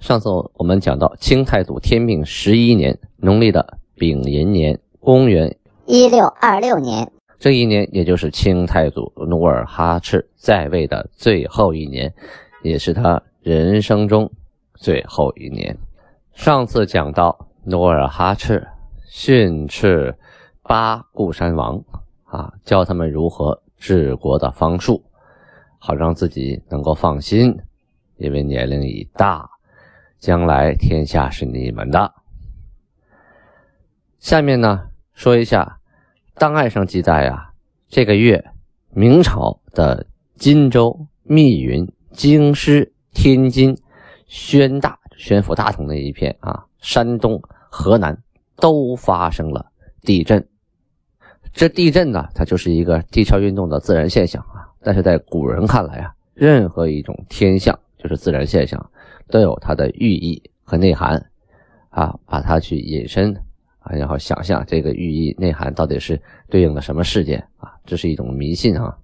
上次我们讲到清太祖天命十一年，农历的丙寅年，公元一六二六年，这一年也就是清太祖努尔哈赤在位的最后一年，也是他人生中最后一年。上次讲到努尔哈赤训斥八固山王啊，教他们如何治国的方术，好让自己能够放心，因为年龄已大。将来天下是你们的。下面呢，说一下档案上记载啊，这个月明朝的荆州、密云、京师、天津、宣大、宣府大同那一片啊，山东、河南都发生了地震。这地震呢，它就是一个地壳运动的自然现象啊。但是在古人看来啊，任何一种天象就是自然现象。都有它的寓意和内涵，啊，把它去引申啊，然后想象这个寓意内涵到底是对应的什么事件啊？这是一种迷信啊。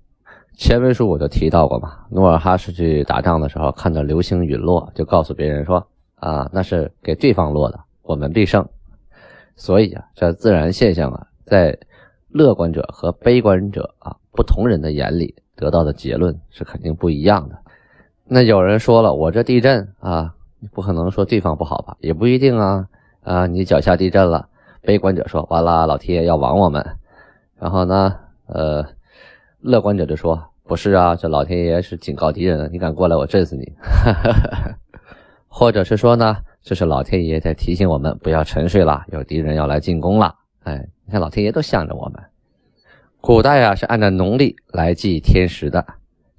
前文书我就提到过嘛，努尔哈赤去打仗的时候，看到流星陨落，就告诉别人说啊，那是给对方落的，我们必胜。所以啊，这自然现象啊，在乐观者和悲观者啊不同人的眼里得到的结论是肯定不一样的。那有人说了，我这地震啊，不可能说地方不好吧？也不一定啊啊！你脚下地震了，悲观者说完了，老天爷要亡我们。然后呢，呃，乐观者就说不是啊，这老天爷是警告敌人，你敢过来，我震死你。哈哈哈或者是说呢，这是老天爷在提醒我们不要沉睡了，有敌人要来进攻了。哎，你看老天爷都向着我们。古代啊是按照农历来记天时的，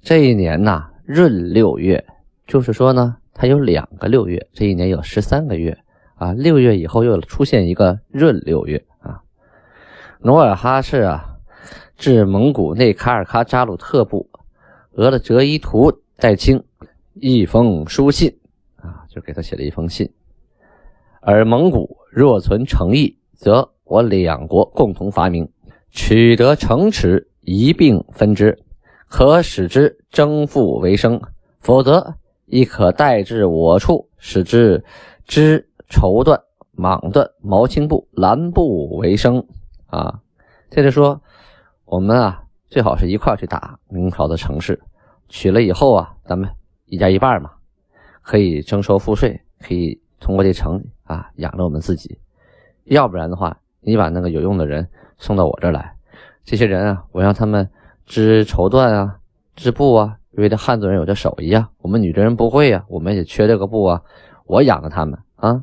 这一年呐。闰六月，就是说呢，它有两个六月，这一年有十三个月啊。六月以后又出现一个闰六月啊。努尔哈赤啊，至蒙古内卡尔喀扎鲁特部，额的哲伊图代清一封书信啊，就给他写了一封信。而蒙古若存诚意，则我两国共同发明，取得城池，一并分之。可使之征复为生，否则亦可带至我处，使之织绸缎、蟒缎、毛青布、蓝布为生。啊，接着说，我们啊，最好是一块去打明朝的城市，取了以后啊，咱们一家一半嘛，可以征收赋税，可以通过这城啊养着我们自己。要不然的话，你把那个有用的人送到我这儿来，这些人啊，我让他们。织绸缎啊，织布啊，因为这汉族人有这手艺啊，我们女真人不会呀，我们也缺这个布啊，我养着他们啊。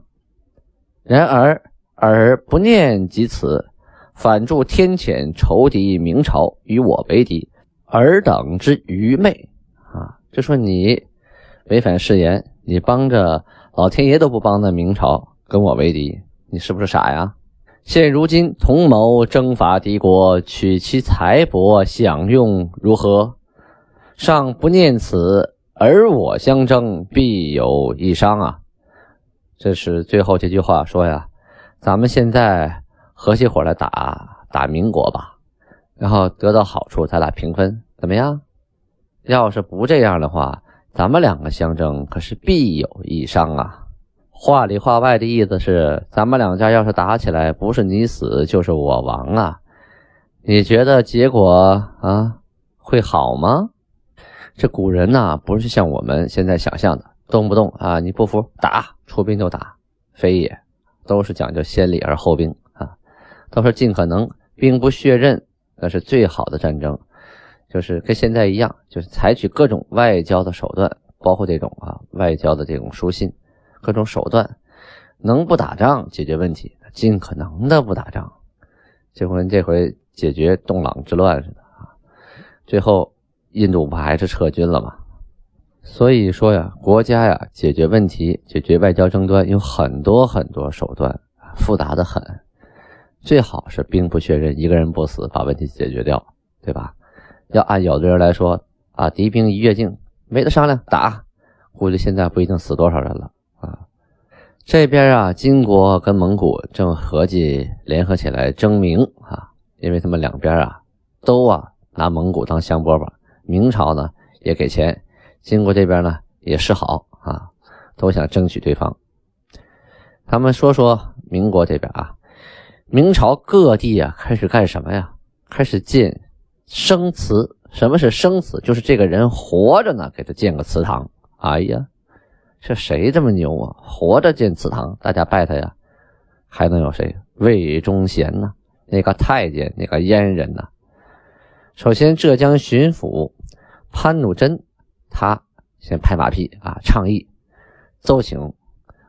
然而尔不念及此，反助天谴仇敌明朝与我为敌，尔等之愚昧啊！就说你违反誓言，你帮着老天爷都不帮的明朝跟我为敌，你是不是傻呀？现如今同谋征伐敌国，取其财帛享用，如何？尚不念此，而我相争，必有一伤啊！这是最后这句话说呀，咱们现在合起伙来打打民国吧，然后得到好处，咱俩平分，怎么样？要是不这样的话，咱们两个相争，可是必有一伤啊！话里话外的意思是，咱们两家要是打起来，不是你死就是我亡啊！你觉得结果啊会好吗？这古人呐，不是像我们现在想象的，动不动啊你不服打，出兵就打，非也，都是讲究先礼而后兵啊，都是尽可能兵不血刃，那是最好的战争，就是跟现在一样，就是采取各种外交的手段，包括这种啊外交的这种书信。各种手段，能不打仗解决问题，尽可能的不打仗，就跟这回解决洞朗之乱似的啊。最后印度不还是撤军了吗？所以说呀，国家呀，解决问题、解决外交争端有很多很多手段，复杂的很。最好是兵不血刃，一个人不死，把问题解决掉，对吧？要按有的人来说啊，敌兵一跃境，没得商量，打。估计现在不一定死多少人了。这边啊，金国跟蒙古正合计联合起来征明啊，因为他们两边啊都啊拿蒙古当香饽饽，明朝呢也给钱，金国这边呢也示好啊，都想争取对方。他们说说民国这边啊。明朝各地啊，开始干什么呀？开始建生祠。什么是生祠？就是这个人活着呢，给他建个祠堂。哎呀，这谁这么牛啊？活着建祠堂，大家拜他呀。还能有谁？魏忠贤呢？那个太监，那个阉人呢？首先，浙江巡抚潘汝贞，他先拍马屁啊，倡议奏请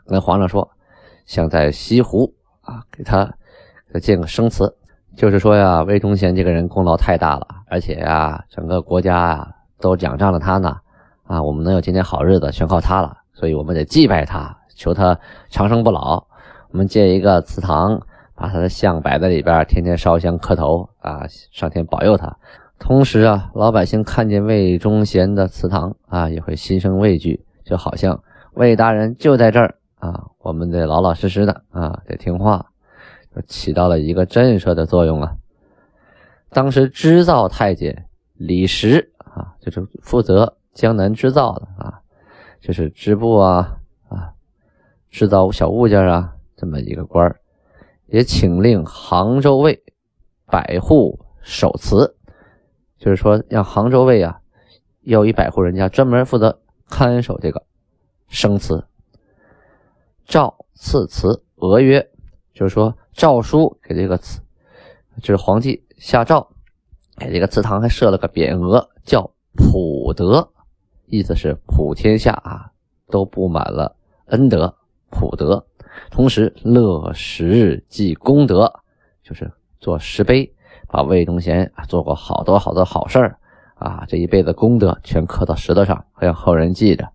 跟皇上说，想在西湖啊给他。建个生祠，就是说呀，魏忠贤这个人功劳太大了，而且呀，整个国家啊都仰仗着他呢。啊，我们能有今天好日子，全靠他了，所以我们得祭拜他，求他长生不老。我们建一个祠堂，把他的像摆在里边，天天烧香磕头啊，上天保佑他。同时啊，老百姓看见魏忠贤的祠堂啊，也会心生畏惧，就好像魏大人就在这儿啊，我们得老老实实的啊，得听话。起到了一个震慑的作用啊！当时织造太监李石啊，就是负责江南织造的啊，就是织布啊啊，制造小物件啊，这么一个官也请令杭州卫百户守祠，就是说让杭州卫啊，要一百户人家专门负责看守这个生祠。诏赐祠额曰，就是说。诏书给这个祠，就是皇帝下诏，给这个祠堂还设了个匾额，叫普德，意思是普天下啊都布满了恩德，普德。同时乐石记功德，就是做石碑，把魏忠贤做过好多好多好事儿啊，这一辈子功德全刻到石头上，让后人记着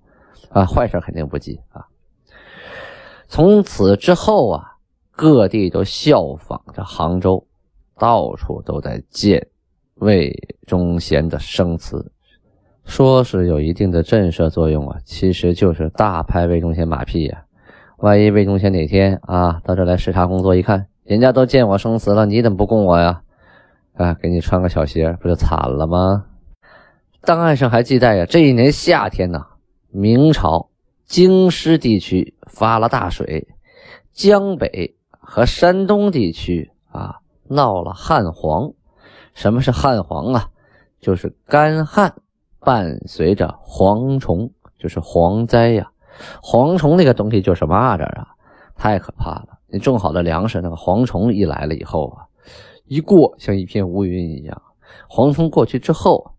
啊，坏事肯定不记啊。从此之后啊。各地都效仿着杭州，到处都在建魏忠贤的生祠，说是有一定的震慑作用啊，其实就是大拍魏忠贤马屁呀。万一魏忠贤哪天啊到这来视察工作，一看人家都见我生祠了，你怎么不供我呀？啊，给你穿个小鞋，不就惨了吗？档案上还记载呀，这一年夏天呢，明朝京师地区发了大水，江北。和山东地区啊闹了旱黄，什么是旱黄啊？就是干旱伴随着蝗虫，就是蝗灾呀。蝗虫那个东西就是蚂蚱啊，太可怕了。你种好的粮食，那个蝗虫一来了以后啊，一过像一片乌云一样。蝗虫过去之后，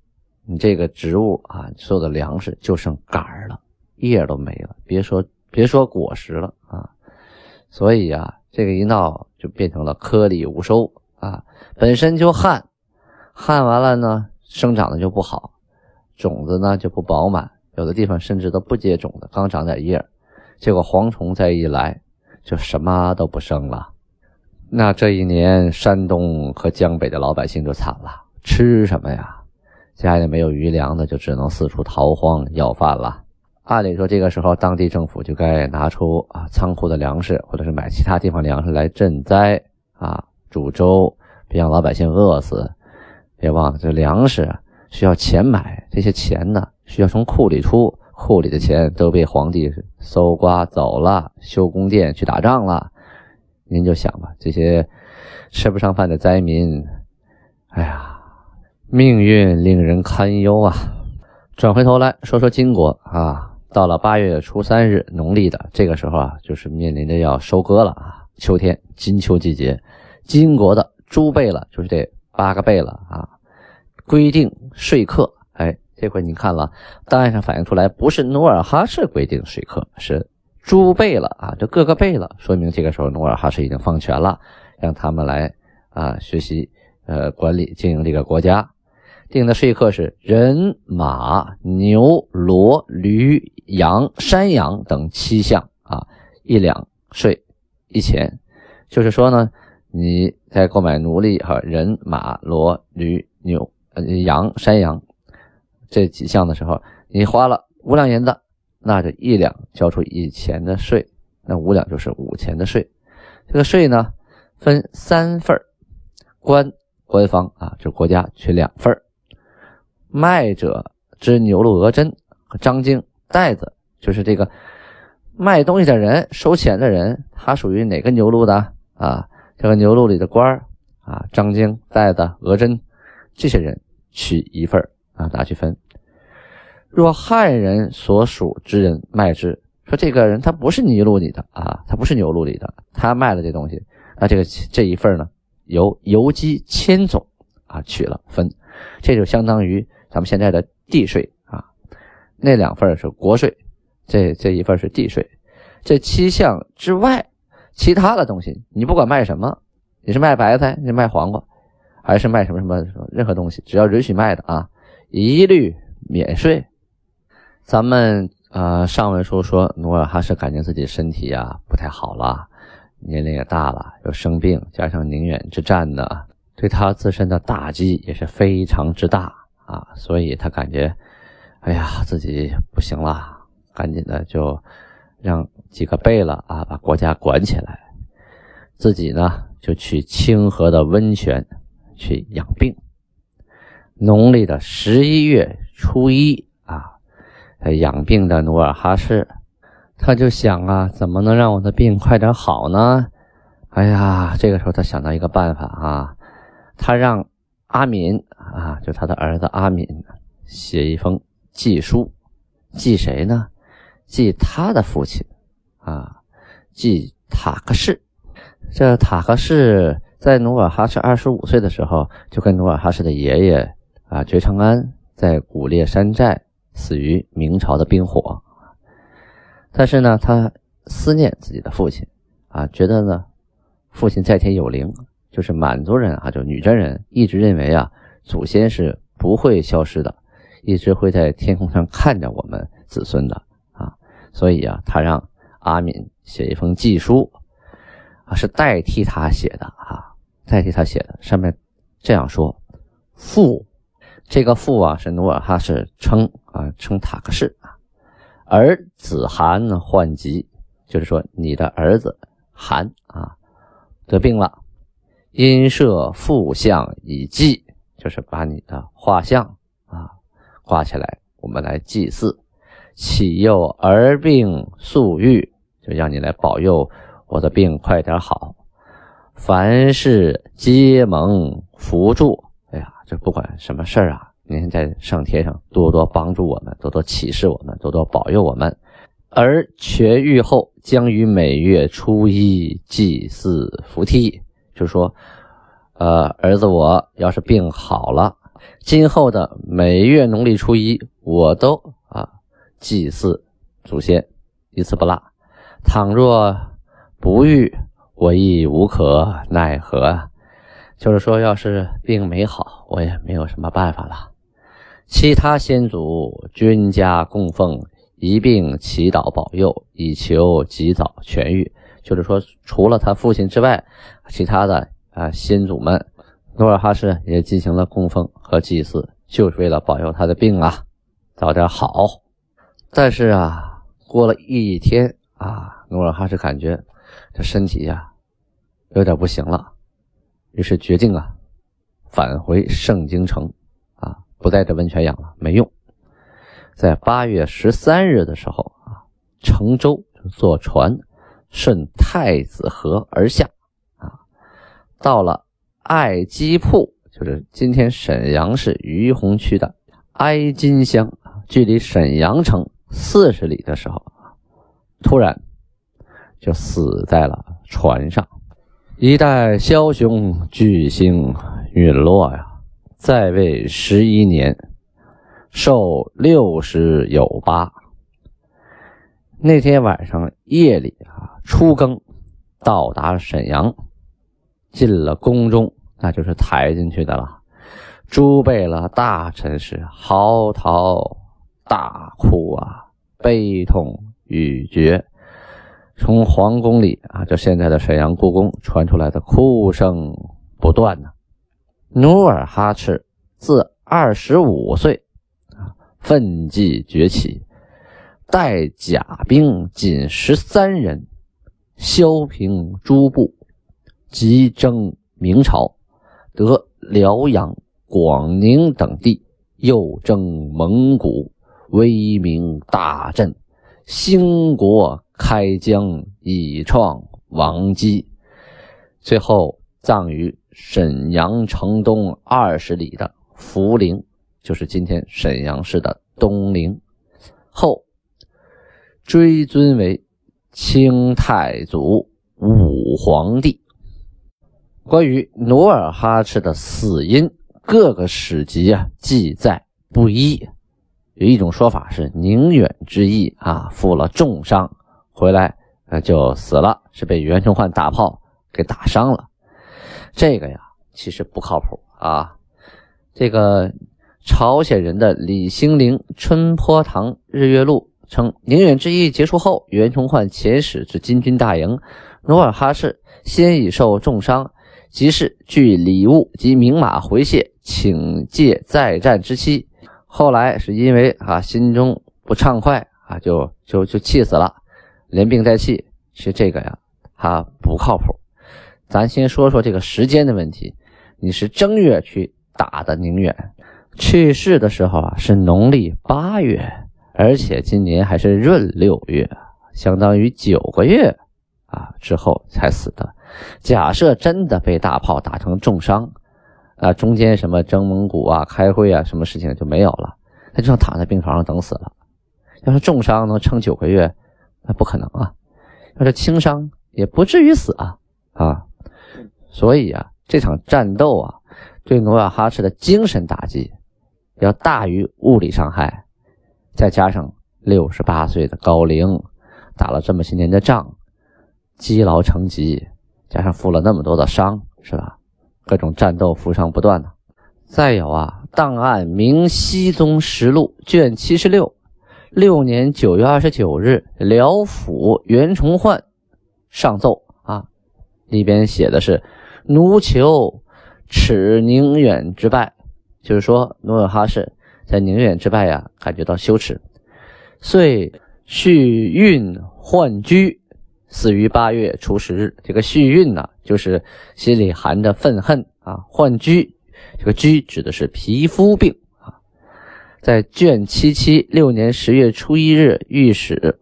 你这个植物啊，所有的粮食就剩杆儿了，叶都没了，别说别说果实了啊。所以呀。这个一闹就变成了颗粒无收啊，本身就旱，旱完了呢，生长的就不好，种子呢就不饱满，有的地方甚至都不结种子，刚长点叶结果蝗虫再一来，就什么都不生了。那这一年，山东和江北的老百姓就惨了，吃什么呀？家里没有余粮的，就只能四处逃荒要饭了。按理说，这个时候当地政府就该拿出啊仓库的粮食，或者是买其他地方粮食来赈灾啊，煮粥，别让老百姓饿死。别忘了，这粮食需要钱买，这些钱呢需要从库里出，库里的钱都被皇帝搜刮走了，修宫殿去打仗了。您就想吧，这些吃不上饭的灾民，哎呀，命运令人堪忧啊！转回头来说说金国啊。到了八月初三日，农历的这个时候啊，就是面临着要收割了啊，秋天金秋季节，金国的猪贝勒就是这八个贝勒啊，规定说客。哎，这回你看了档案上反映出来，不是努尔哈赤规定说客，是猪贝勒啊，这各个贝勒，说明这个时候努尔哈赤已经放权了，让他们来啊学习呃管理经营这个国家。定的税课是人、马、牛、骡、驴、羊、山羊等七项啊，一两税一钱。就是说呢，你在购买奴隶和人、马、骡、驴、牛、羊、山羊这几项的时候，你花了五两银子，那就一两交出一钱的税，那五两就是五钱的税。这个税呢，分三份官官方啊，就是国家取两份卖者之牛鹿鹅针和张经袋子，就是这个卖东西的人、收钱的人，他属于哪个牛鹿的啊？这个牛鹿里的官啊，张经袋子、鹅针，这些人取一份啊，拿去分。若汉人所属之人卖之，说这个人他不是泥路里的啊，他不是牛路里的，他卖了这东西，那这个这一份呢，由游击千总啊取了分，这就相当于。咱们现在的地税啊，那两份是国税，这这一份是地税。这七项之外，其他的东西，你不管卖什么，你是卖白菜，你卖黄瓜，还是卖什么什么任何东西，只要允许卖的啊，一律免税。咱们啊，上文书说努尔哈赤感觉自己身体呀不太好了，年龄也大了，又生病，加上宁远之战呢，对他自身的打击也是非常之大。啊，所以他感觉，哎呀，自己不行了，赶紧的就让几个贝勒啊把国家管起来，自己呢就去清河的温泉去养病。农历的十一月初一啊，养病的努尔哈赤，他就想啊，怎么能让我的病快点好呢？哎呀，这个时候他想到一个办法啊，他让。阿敏啊，就他的儿子阿敏写一封寄书，寄谁呢？寄他的父亲啊，寄塔克氏。这塔克氏在努尔哈赤二十五岁的时候，就跟努尔哈赤的爷爷啊觉昌安在古列山寨死于明朝的兵火。但是呢，他思念自己的父亲啊，觉得呢，父亲在天有灵。就是满族人啊，就女真人一直认为啊，祖先是不会消失的，一直会在天空上看着我们子孙的啊，所以啊，他让阿敏写一封祭书啊，是代替他写的啊，代替他写的，上面这样说：父，这个父啊是努尔哈赤称啊称塔克氏啊，儿子汗患疾，就是说你的儿子汗啊得病了。因设父像以祭，就是把你的画像啊挂起来，我们来祭祀。启佑儿病速愈，就让你来保佑我的病快点好。凡事皆蒙扶助。哎呀，这不管什么事儿啊，您在上天上多多帮助我们，多多启示我们，多多保佑我们。而痊愈后，将于每月初一祭祀扶梯。就说，呃，儿子，我要是病好了，今后的每月农历初一，我都啊祭祀祖先，一次不落。倘若不愈，我亦无可奈何。就是说，要是病没好，我也没有什么办法了。其他先祖均家供奉，一并祈祷保佑，以求及早痊愈。就是说，除了他父亲之外，其他的啊先祖们，努尔哈赤也进行了供奉和祭祀，就是为了保佑他的病啊早点好。但是啊，过了一天啊，努尔哈赤感觉这身体呀有点不行了，于是决定啊返回盛京城啊，不在这温泉养了，没用。在八月十三日的时候啊，乘舟坐船。顺太子河而下，啊，到了爱基铺，就是今天沈阳市于洪区的哀金乡，距离沈阳城四十里的时候，突然就死在了船上。一代枭雄巨星陨落呀，在位十一年，寿六十有八。那天晚上夜里啊，初更，到达沈阳，进了宫中，那就是抬进去的了。诸贝勒大臣是嚎啕大哭啊，悲痛欲绝。从皇宫里啊，就现在的沈阳故宫传出来的哭声不断呢。努尔哈赤自二十五岁啊，奋继崛起，带甲兵仅十三人，削平诸部，急征明朝，得辽阳、广宁等地，又征蒙古，威名大振，兴国。开疆以创王基，最后葬于沈阳城东二十里的福陵，就是今天沈阳市的东陵。后追尊为清太祖武皇帝。关于努尔哈赤的死因，各个史籍啊记载不一。有一种说法是宁远之役啊，负了重伤。回来，呃，就死了，是被袁崇焕大炮给打伤了。这个呀，其实不靠谱啊。这个朝鲜人的李兴龄《春坡堂日月录》称，宁远之役结束后，袁崇焕遣使至金军大营，努尔哈赤先已受重伤，即是据礼物及名马回谢，请借再战之期。后来是因为啊心中不畅快啊，就就就气死了。连病带气，其实这个呀，它不靠谱。咱先说说这个时间的问题。你是正月去打的宁远，去世的时候啊是农历八月，而且今年还是闰六月，相当于九个月啊之后才死的。假设真的被大炮打成重伤，啊，中间什么征蒙古啊、开会啊，什么事情就没有了，他就像躺在病床上等死了。要是重伤能撑九个月。那不可能啊！要是轻伤也不至于死啊啊！所以啊，这场战斗啊，对努尔哈赤的精神打击要大于物理伤害。再加上六十八岁的高龄，打了这么些年的仗，积劳成疾，加上负了那么多的伤，是吧？各种战斗负伤不断呢。再有啊，档案《明熹宗实录》卷七十六。六年九月二十九日，辽府袁崇焕上奏啊，里边写的是“奴求耻宁远之败”，就是说努尔哈赤在宁远之败呀，感觉到羞耻，遂续运换居，死于八月初十日。这个续运呢，就是心里含着愤恨啊。换居，这个居指的是皮肤病。在卷七七六年十月初一日，御史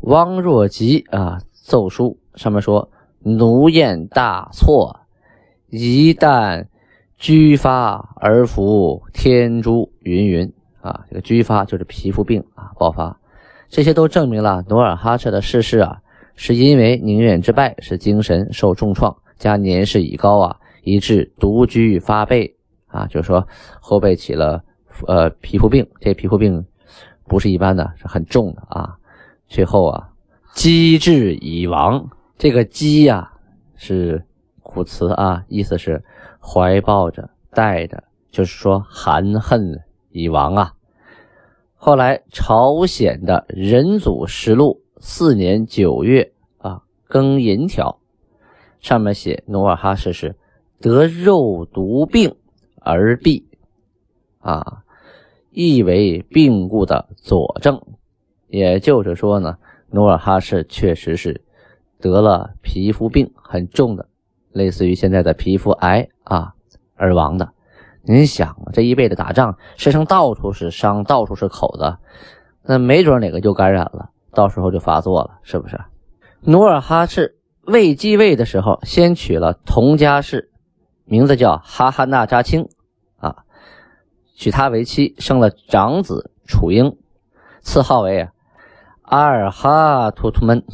汪若吉啊奏书上面说：“奴燕大错，一旦居发而服天诛云云啊。”这个居发就是皮肤病啊爆发，这些都证明了努尔哈赤的逝世啊，是因为宁远之败，是精神受重创，加年事已高啊，以致独居发背啊，就是说后背起了。呃，皮肤病，这皮肤病不是一般的，是很重的啊。最后啊，机智已亡。这个机呀是古词啊，意思是怀抱着、带着，就是说含恨已亡啊。后来朝鲜的仁祖实录四年九月啊，庚寅条上面写努尔哈赤是得肉毒病而毙啊。亦为病故的佐证，也就是说呢，努尔哈赤确实是得了皮肤病，很重的，类似于现在的皮肤癌啊而亡的。您想，这一辈子打仗，身上到处是伤，到处是口子，那没准哪个就感染了，到时候就发作了，是不是？努尔哈赤未继位的时候，先娶了佟家氏，名字叫哈哈那扎青。娶她为妻，生了长子楚英，赐号为阿尔哈图图门。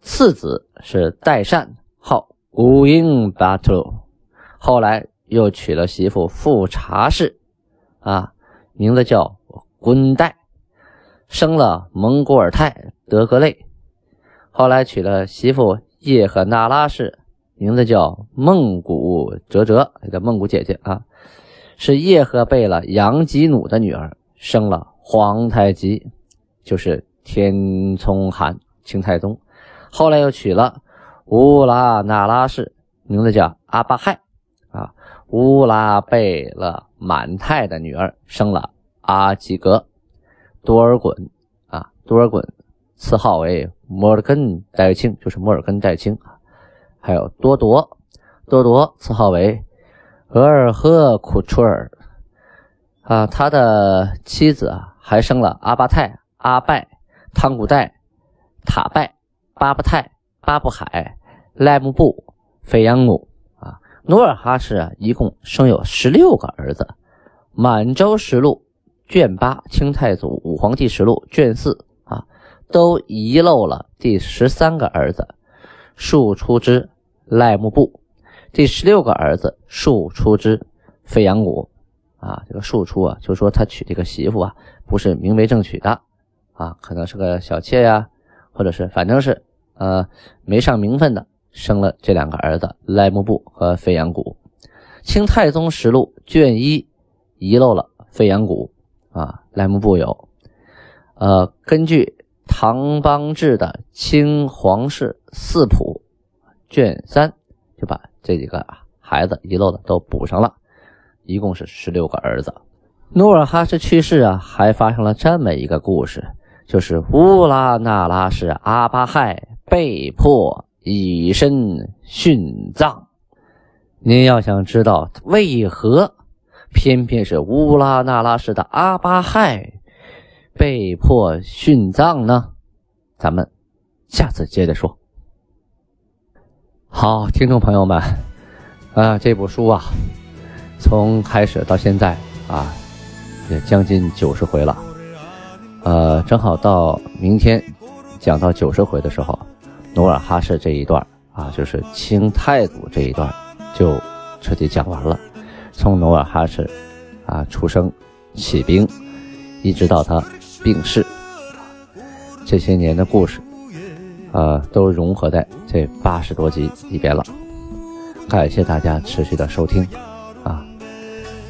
次子是代善，号古英巴图。后来又娶了媳妇富察氏，啊，名字叫滚代，生了蒙古尔泰德格类。后来娶了媳妇叶赫那拉氏，名字叫孟古哲哲，也叫孟古姐姐啊。是叶赫贝勒杨吉努的女儿，生了皇太极，就是天聪汗清太宗。后来又娶了乌拉那拉氏，名字叫阿巴亥啊，乌拉贝勒满泰的女儿，生了阿济格多尔衮啊，多尔衮赐号为摩尔根代清，就是摩尔根代清。还有多铎，多铎赐号为额尔赫库楚尔啊，他的妻子啊还生了阿巴泰、阿拜、汤古代、塔拜、巴布泰、巴布海、赖木布、费扬努啊。努尔哈赤啊，一共生有十六个儿子，《满洲实录》卷八《清太祖武皇帝实录》卷四啊，都遗漏了第十三个儿子，庶出之。赖木布，第十六个儿子庶出之费扬古啊，这个庶出啊，就说他娶这个媳妇啊，不是明媒正娶的啊，可能是个小妾呀，或者是反正是呃没上名分的，生了这两个儿子赖木布和费扬古。清太宗实录卷一遗漏了费扬古啊，赖木布有。呃，根据唐邦志的《清皇室四谱》。卷三就把这几个孩子遗漏的都补上了，一共是十六个儿子。努尔哈赤去世啊，还发生了这么一个故事，就是乌拉那拉氏阿巴亥被迫以身殉葬。您要想知道为何偏偏是乌拉那拉氏的阿巴亥被迫殉葬呢？咱们下次接着说。好，听众朋友们，啊，这部书啊，从开始到现在啊，也将近九十回了，呃，正好到明天讲到九十回的时候，努尔哈赤这一段啊，就是清太祖这一段就彻底讲完了，从努尔哈赤啊出生、起兵，一直到他病逝，这些年的故事。呃，都融合在这八十多集里边了。感谢大家持续的收听，啊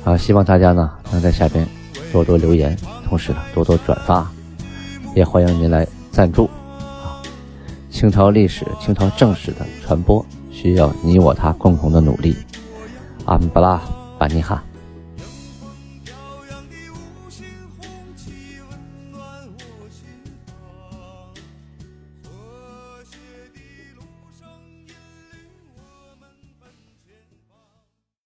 啊，希望大家呢能在下边多多留言，同时呢多多转发，也欢迎您来赞助。啊，清朝历史、清朝正史的传播需要你我他共同的努力。阿姆巴拉巴尼哈。